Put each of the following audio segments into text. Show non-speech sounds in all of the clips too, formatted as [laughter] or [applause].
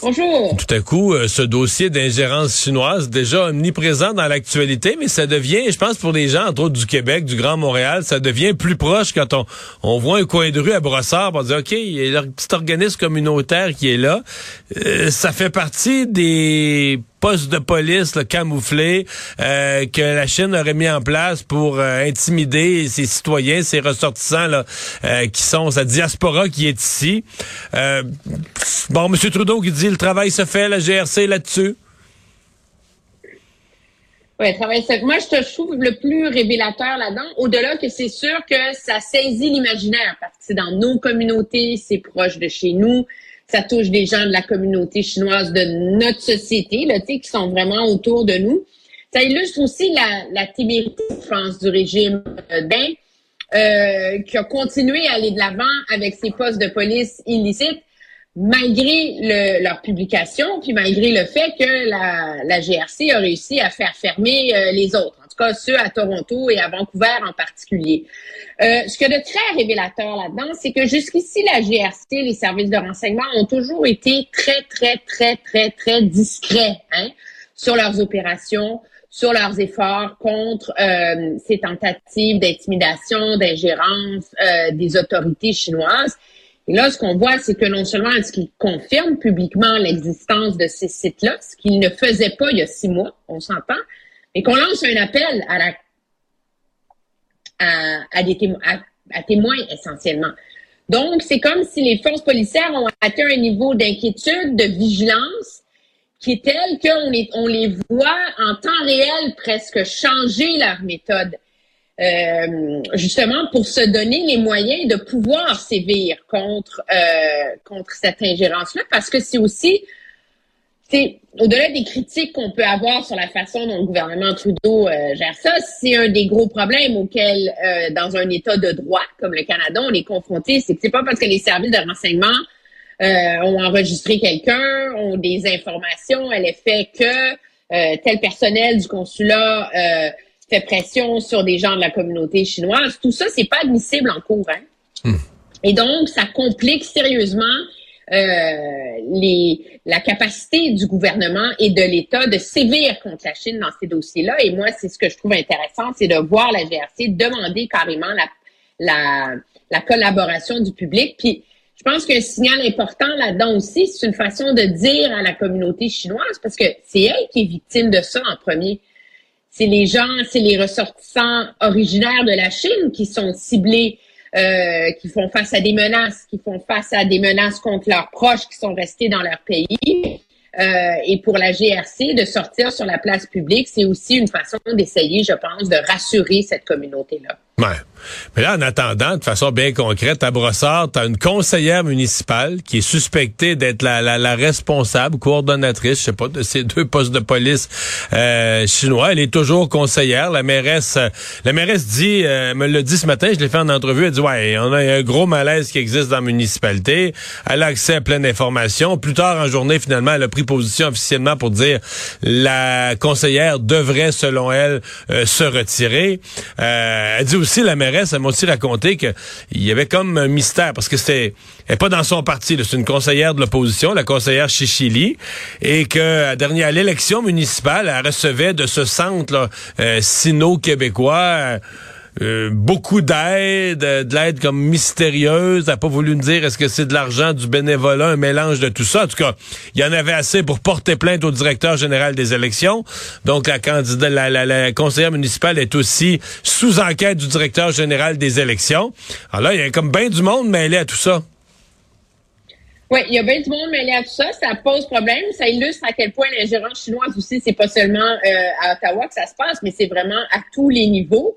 Bonjour. tout à coup, euh, ce dossier d'ingérence chinoise, déjà omniprésent dans l'actualité, mais ça devient, je pense, pour les gens, entre autres du Québec, du Grand Montréal, ça devient plus proche quand on, on voit un coin de rue à Brossard, on dit, OK, il y a petit organisme communautaire qui est là. Euh, ça fait partie des postes de police là, camouflés euh, que la Chine aurait mis en place pour euh, intimider ses citoyens, ses ressortissants là, euh, qui sont sa diaspora qui est ici. Euh, bon, M. Trudeau qui dit le travail se fait, la GRC là-dessus. Ouais, travail sec. Moi, je te trouve le plus révélateur là-dedans, au-delà que c'est sûr que ça saisit l'imaginaire, parce que c'est dans nos communautés, c'est proche de chez nous, ça touche des gens de la communauté chinoise de notre société, là, qui sont vraiment autour de nous. Ça illustre aussi la, la témérité, je pense, du régime euh, ben, euh, qui a continué à aller de l'avant avec ses postes de police illicites, malgré le, leur publication, puis malgré le fait que la, la GRC a réussi à faire fermer euh, les autres, en tout cas ceux à Toronto et à Vancouver en particulier. Euh, ce que de très révélateur là-dedans, c'est que jusqu'ici, la GRC, les services de renseignement ont toujours été très, très, très, très, très discrets hein, sur leurs opérations, sur leurs efforts contre euh, ces tentatives d'intimidation, d'ingérence euh, des autorités chinoises. Et là, ce qu'on voit, c'est que non seulement est-ce qu'ils confirment publiquement l'existence de ces sites-là, ce qu'ils ne faisaient pas il y a six mois, on s'entend, mais qu'on lance un appel à des témoins, essentiellement. Donc, c'est comme si les forces policières ont atteint un niveau d'inquiétude, de vigilance, qui est tel qu'on les, on les voit en temps réel presque changer leur méthode. Euh, justement pour se donner les moyens de pouvoir sévir contre euh, contre cette ingérence-là, parce que c'est aussi c'est au-delà des critiques qu'on peut avoir sur la façon dont le gouvernement Trudeau euh, gère ça, c'est un des gros problèmes auxquels, euh, dans un État de droit comme le Canada, on est confronté. C'est que c'est pas parce que les services de renseignement euh, ont enregistré quelqu'un, ont des informations à l'effet que tel personnel du consulat fait pression sur des gens de la communauté chinoise. Tout ça, c'est pas admissible en cours. Hein? Hmm. Et donc, ça complique sérieusement euh, les, la capacité du gouvernement et de l'État de sévir contre la Chine dans ces dossiers-là. Et moi, c'est ce que je trouve intéressant, c'est de voir la GRC demander carrément la, la, la collaboration du public. Puis, je pense qu'un signal important là-dedans aussi, c'est une façon de dire à la communauté chinoise, parce que c'est elle qui est victime de ça en premier. C'est les gens, c'est les ressortissants originaires de la Chine qui sont ciblés euh, qui font face à des menaces, qui font face à des menaces contre leurs proches qui sont restés dans leur pays. Euh, et pour la GRC, de sortir sur la place publique, c'est aussi une façon d'essayer, je pense, de rassurer cette communauté-là. Ouais. Mais là, en attendant, de façon bien concrète, à Brossard, tu une conseillère municipale qui est suspectée d'être la, la, la, responsable, coordonnatrice, je sais pas, de ces deux postes de police euh, chinois. Elle est toujours conseillère. La mairesse, euh, la mairesse dit, euh, me l'a dit ce matin, je l'ai fait en entrevue, elle dit, ouais, on a un gros malaise qui existe dans la municipalité. Elle a accès à plein d'informations. Plus tard en journée, finalement, elle a pris position officiellement pour dire la conseillère devrait, selon elle, euh, se retirer. Euh, elle dit aussi, la mairesse, elle m'a aussi raconté qu'il y avait comme un mystère, parce que c'était elle pas dans son parti, c'est une conseillère de l'opposition, la conseillère Chichili, et que à, dernière, à l'élection municipale, elle recevait de ce centre là, euh, sino-québécois... Euh, beaucoup d'aide, de l'aide comme mystérieuse. Elle n'a pas voulu me dire est-ce que c'est de l'argent, du bénévolat, un mélange de tout ça? En tout cas, il y en avait assez pour porter plainte au directeur général des élections. Donc la candidate, la, la, la conseillère municipale est aussi sous enquête du directeur général des élections. Alors là, il y a comme bien du monde mêlé à tout ça. Oui, il y a bien du monde mêlé à tout ça. Ça pose problème. Ça illustre à quel point l'ingérence chinoise aussi, c'est pas seulement euh, à Ottawa que ça se passe, mais c'est vraiment à tous les niveaux.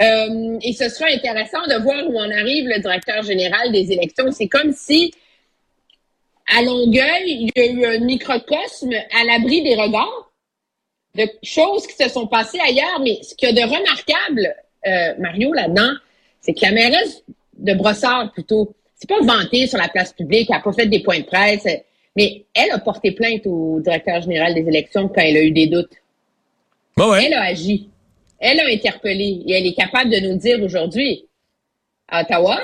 Euh, et ce sera intéressant de voir où en arrive le directeur général des élections. C'est comme si, à Longueuil, il y a eu un microcosme à l'abri des regards de choses qui se sont passées ailleurs. Mais ce qu'il y a de remarquable, euh, Mario, là-dedans, c'est que la mairesse de Brossard, plutôt, c'est pas vanté sur la place publique, elle n'a pas fait des points de presse. Mais elle a porté plainte au directeur général des élections quand elle a eu des doutes. Bah ouais. Elle a agi. Elle a interpellé et elle est capable de nous dire aujourd'hui, à Ottawa,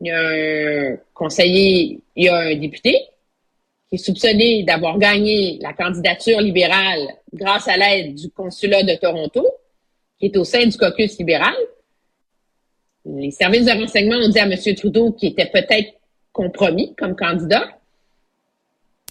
il y a un conseiller, il y a un député qui est soupçonné d'avoir gagné la candidature libérale grâce à l'aide du consulat de Toronto, qui est au sein du caucus libéral. Les services de renseignement ont dit à M. Trudeau qu'il était peut-être compromis comme candidat.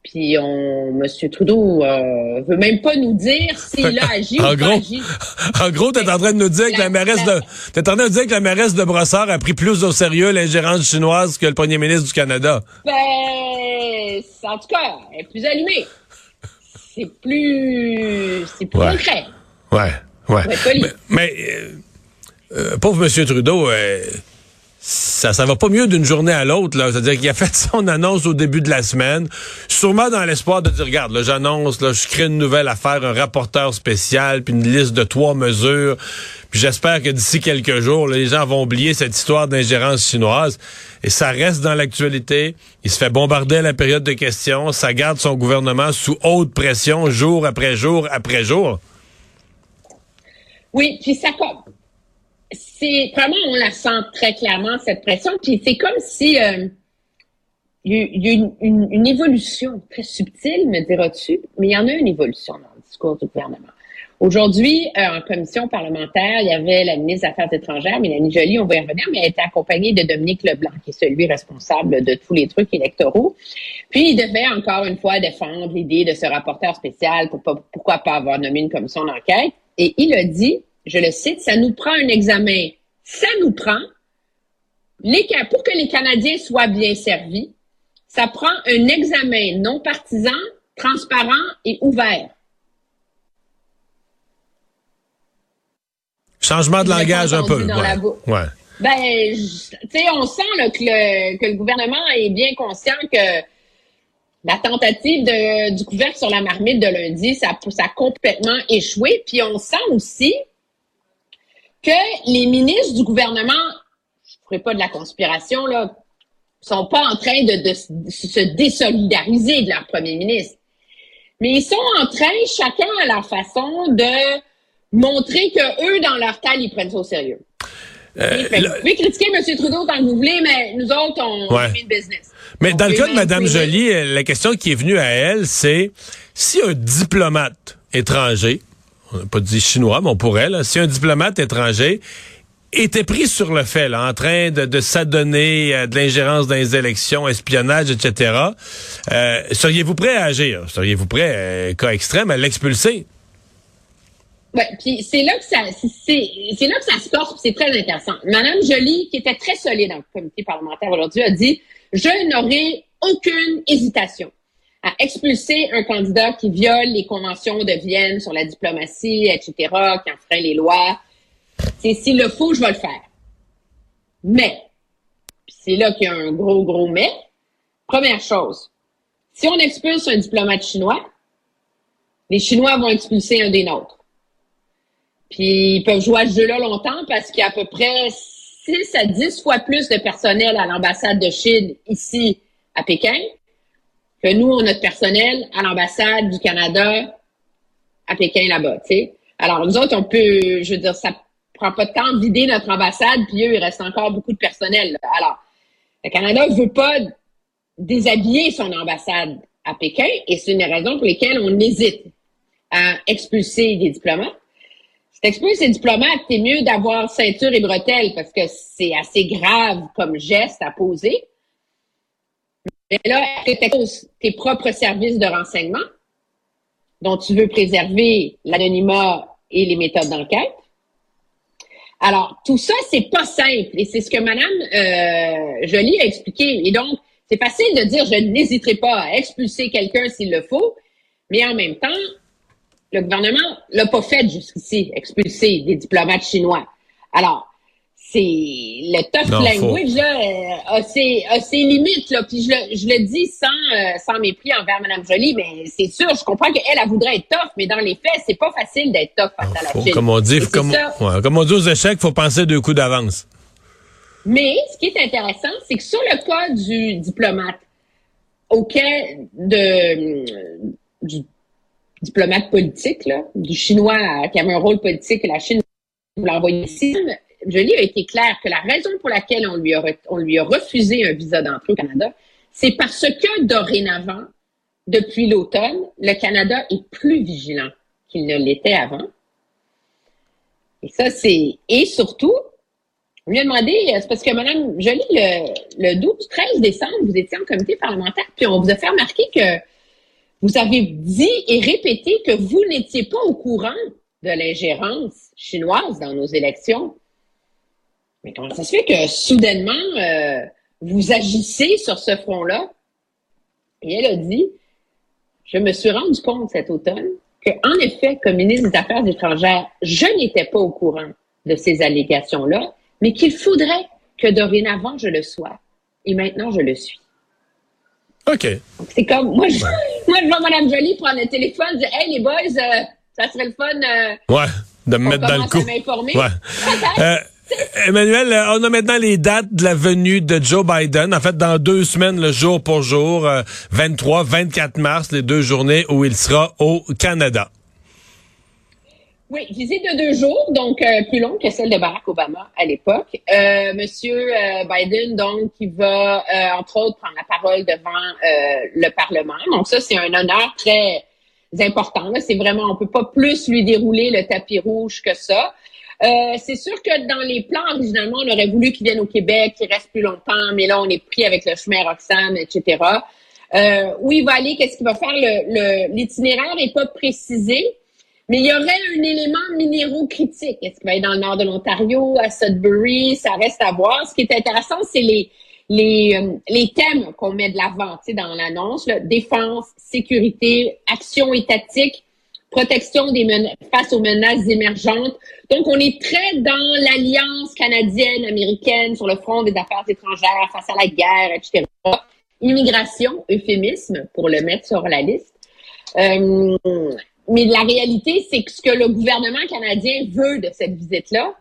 Puis on, M. Trudeau euh, veut même pas nous dire s'il a agi [laughs] en ou gros, pas agi. [laughs] En gros, t'es en train de nous dire que la mairesse la- de, t'es en train de dire que la mairesse de Brossard a pris plus au sérieux l'ingérence chinoise que le premier ministre du Canada. Ben, en tout cas, elle est plus allumée. C'est plus, c'est plus Ouais. concret. Ouais, ouais. Mais, mais, euh, euh, pauvre Monsieur Trudeau, euh, ça, ça va pas mieux d'une journée à l'autre. là. C'est-à-dire qu'il a fait [laughs] son annonce au début de la semaine, sûrement dans l'espoir de dire, regarde, là, j'annonce, là, je crée une nouvelle affaire, un rapporteur spécial, puis une liste de trois mesures. Puis j'espère que d'ici quelques jours, les gens vont oublier cette histoire d'ingérence chinoise. Et ça reste dans l'actualité. Il se fait bombarder la période de questions. Ça garde son gouvernement sous haute pression, jour après jour après jour. Oui, puis ça c'est vraiment on la sent très clairement cette pression. Puis c'est comme si euh, il y a, une- une évolution très subtile, me diras-tu, mais il y en a une évolution dans le discours du gouvernement. Aujourd'hui, euh, en commission parlementaire, il y avait la ministre des Affaires étrangères, Mélanie Joly, on va y revenir, mais elle était accompagnée de Dominique Leblanc, qui est celui responsable de tous les trucs électoraux. Puis, il devait encore une fois défendre l'idée de ce rapporteur spécial pour pas- pourquoi pas avoir nommé une commission d'enquête. Et il a dit, je le cite, ça nous prend un examen, ça nous prend, les, pour que les Canadiens soient bien servis, ça prend un examen non partisan, transparent et ouvert. Changement de langage un peu. ouais. Ben, tu sais, on sent là, que, le, que le gouvernement est bien conscient que la tentative de, du couvercle sur la marmite de lundi, ça, ça a complètement échoué. Puis on sent aussi que les ministres du gouvernement, je ne ferai pas de la conspiration, là, sont pas en train de, de se désolidariser de leur premier ministre. Mais ils sont en train, chacun à leur façon, de montrer que eux, dans leur taille, ils prennent ça au sérieux. Euh, Fait vous pouvez critiquer M. Trudeau tant que vous voulez, mais nous autres, on Ouais. fait le business. Mais On dans le cas de Mme Joly, euh, la question qui est venue à elle, c'est si un diplomate étranger, on n'a pas dit chinois, mais on pourrait, là, si un diplomate étranger était pris sur le fait, là, en train de, s'adonner à de l'ingérence dans les élections, espionnage, etc., euh, seriez-vous prêt à agir? Seriez-vous prêt, euh, cas extrême, à l'expulser? Ouais, puis c'est là que ça, c'est, là que ça se puis c'est très intéressant. Madame Joly, qui était très solide dans le comité parlementaire aujourd'hui, a dit je n'aurai aucune hésitation à expulser un candidat qui viole les conventions de Vienne sur la diplomatie, etc., qui enfreint les lois. C'est s'il le faut, je vais le faire. Mais, c'est là qu'il y a un gros, gros mais. Première chose, si on expulse un diplomate chinois, les Chinois vont expulser un des nôtres. Puis ils peuvent jouer à ce jeu-là longtemps parce qu'il y a à peu près 6 à 10 fois plus de personnel à l'ambassade de Chine ici à Pékin que nous, on a de personnel à l'ambassade du Canada à Pékin là-bas, tu sais. Alors, nous autres, on peut, je veux dire, ça prend pas de temps de vider notre ambassade, puis eux, il reste encore beaucoup de personnel. là. Alors, le Canada veut pas déshabiller son ambassade à Pékin, et c'est une des raisons pour lesquelles on hésite à expulser des diplomates. Si t'expulses des diplomates, c'est mieux d'avoir ceinture et bretelles parce que c'est assez grave comme geste à poser. Mais là, t'exposes tes propres services de renseignement dont tu veux préserver l'anonymat et les méthodes d'enquête. Alors, tout ça, c'est pas simple. Et c'est ce que Madame euh, Joly a expliqué. Et donc, c'est facile de dire je n'hésiterai pas à expulser quelqu'un s'il le faut, mais en même temps, le gouvernement l'a pas fait jusqu'ici, expulser des diplomates chinois. Alors, c'est le tough Non, language là, euh, a, ses, a ses limites là. Puis je le, je le dis sans euh, sans mépris envers Madame Joly, mais c'est sûr, je comprends qu'elle elle voudrait être tough, mais dans les faits, c'est pas facile d'être tough face à la Chine. comme on dit, comme, ouais, comme on dit aux échecs, faut penser deux coups d'avance. Mais ce qui est intéressant, c'est que sur le cas du diplomate, auquel de, du diplomate politique, là, du Chinois qui avait un rôle politique, la Chine voulait envoyer ici, Jolie a été clair que la raison pour laquelle on lui a, refusé un visa d'entrée au Canada, c'est parce que dorénavant, depuis l'automne, le Canada est plus vigilant qu'il ne l'était avant. Et ça, c'est. Et surtout, on lui a demandé, c'est parce que Mme Jolie, le, le 12-13 décembre, vous étiez en comité parlementaire, puis on vous a fait remarquer que vous avez dit et répété que vous n'étiez pas au courant de l'ingérence chinoise dans nos élections. Mais comment ça se fait que soudainement, euh, vous agissez sur ce front-là? Et elle a dit, je me suis rendu compte cet automne que, en effet, comme ministre des Affaires étrangères, je n'étais pas au courant de ces allégations-là, mais qu'il faudrait que dorénavant je le sois. Et maintenant, je le suis. OK. C'est comme, moi, je, [laughs] moi, je vois Mme Jolie prendre le téléphone et dire, hey, les boys, euh, ça serait le fun. Euh, ouais, de me mettre dans le coup. Ouais. Euh, Emmanuel, euh, on a maintenant les dates de la venue de Joe Biden. En fait, dans deux semaines, le jour pour jour, 23, 24 mars, les deux journées où il sera au Canada. Oui, visite de deux jours, donc euh, plus longue que celle de Barack Obama à l'époque. Euh, Monsieur euh, Biden, donc, qui va, entre autres, prendre la parole devant le Parlement. Donc ça, c'est un honneur très important. C'est vraiment, on peut pas plus lui dérouler le tapis rouge que ça. C'est sûr que dans les plans, originalement, on aurait voulu qu'il vienne au Québec, qu'il reste plus longtemps, mais là, on est pris avec le chemin Roxane, etc. où il va aller, qu'est-ce qu'il va faire? L'itinéraire n'est pas précisé. Mais il y aurait un élément minéraux critique. Est-ce qu'il va être dans le nord de l'Ontario, à Sudbury? Ça reste à voir. Ce qui est intéressant, c'est les, les, euh, les thèmes qu'on met de l'avant dans l'annonce. Défense, sécurité, action étatique, protection des face aux menaces émergentes. Donc, on est très dans l'alliance canadienne-américaine sur le front des affaires étrangères face à la guerre, etc. Immigration, euphémisme, pour le mettre sur la liste. Euh, mais la réalité, c'est que ce que le gouvernement canadien veut de cette visite-là,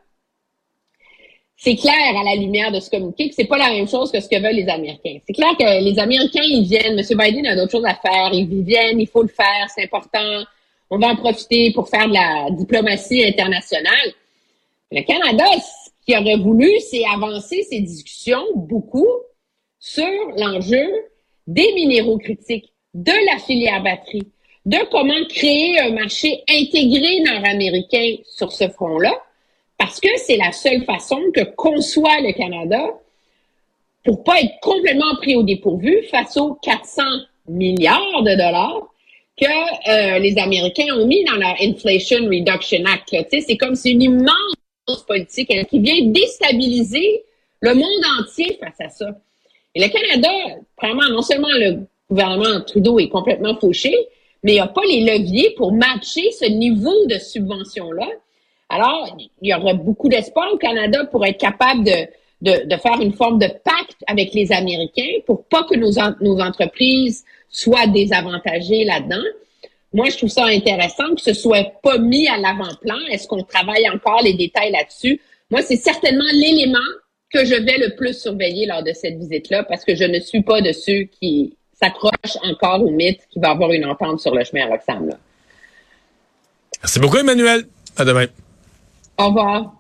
c'est clair à la lumière de ce communiqué que c'est pas la même chose que ce que veulent les Américains. C'est clair que les Américains, ils viennent, M. Biden a d'autres choses à faire, ils viennent, il faut le faire, c'est important, on va en profiter pour faire de la diplomatie internationale. Le Canada, ce qu'il aurait voulu, c'est avancer ces discussions beaucoup sur l'enjeu des minéraux critiques, de la filière batterie, de comment créer un marché intégré nord-américain sur ce front-là, parce que c'est la seule façon que conçoit le Canada pour pas être complètement pris au dépourvu face aux 400 milliards de dollars que euh, les Américains ont mis dans leur Inflation Reduction Act. C'est comme c'est une immense politique qui vient déstabiliser le monde entier face à ça. Et le Canada, vraiment, non seulement le gouvernement Trudeau est complètement fauché, mais il n'y a pas les leviers pour matcher ce niveau de subvention-là. Alors, il y aurait beaucoup d'espoir au Canada pour être capable de, de, de, faire une forme de pacte avec les Américains pour pas que nos, nos entreprises soient désavantagées là-dedans. Moi, je trouve ça intéressant que ce soit pas mis à l'avant-plan. Est-ce qu'on travaille encore les détails là-dessus? Moi, c'est certainement l'élément que je vais le plus surveiller lors de cette visite-là parce que je ne suis pas de ceux qui s'accroche encore au mythe qu'il va avoir une entente sur le chemin à Roxham. Merci beaucoup, Emmanuel. À demain. Au revoir.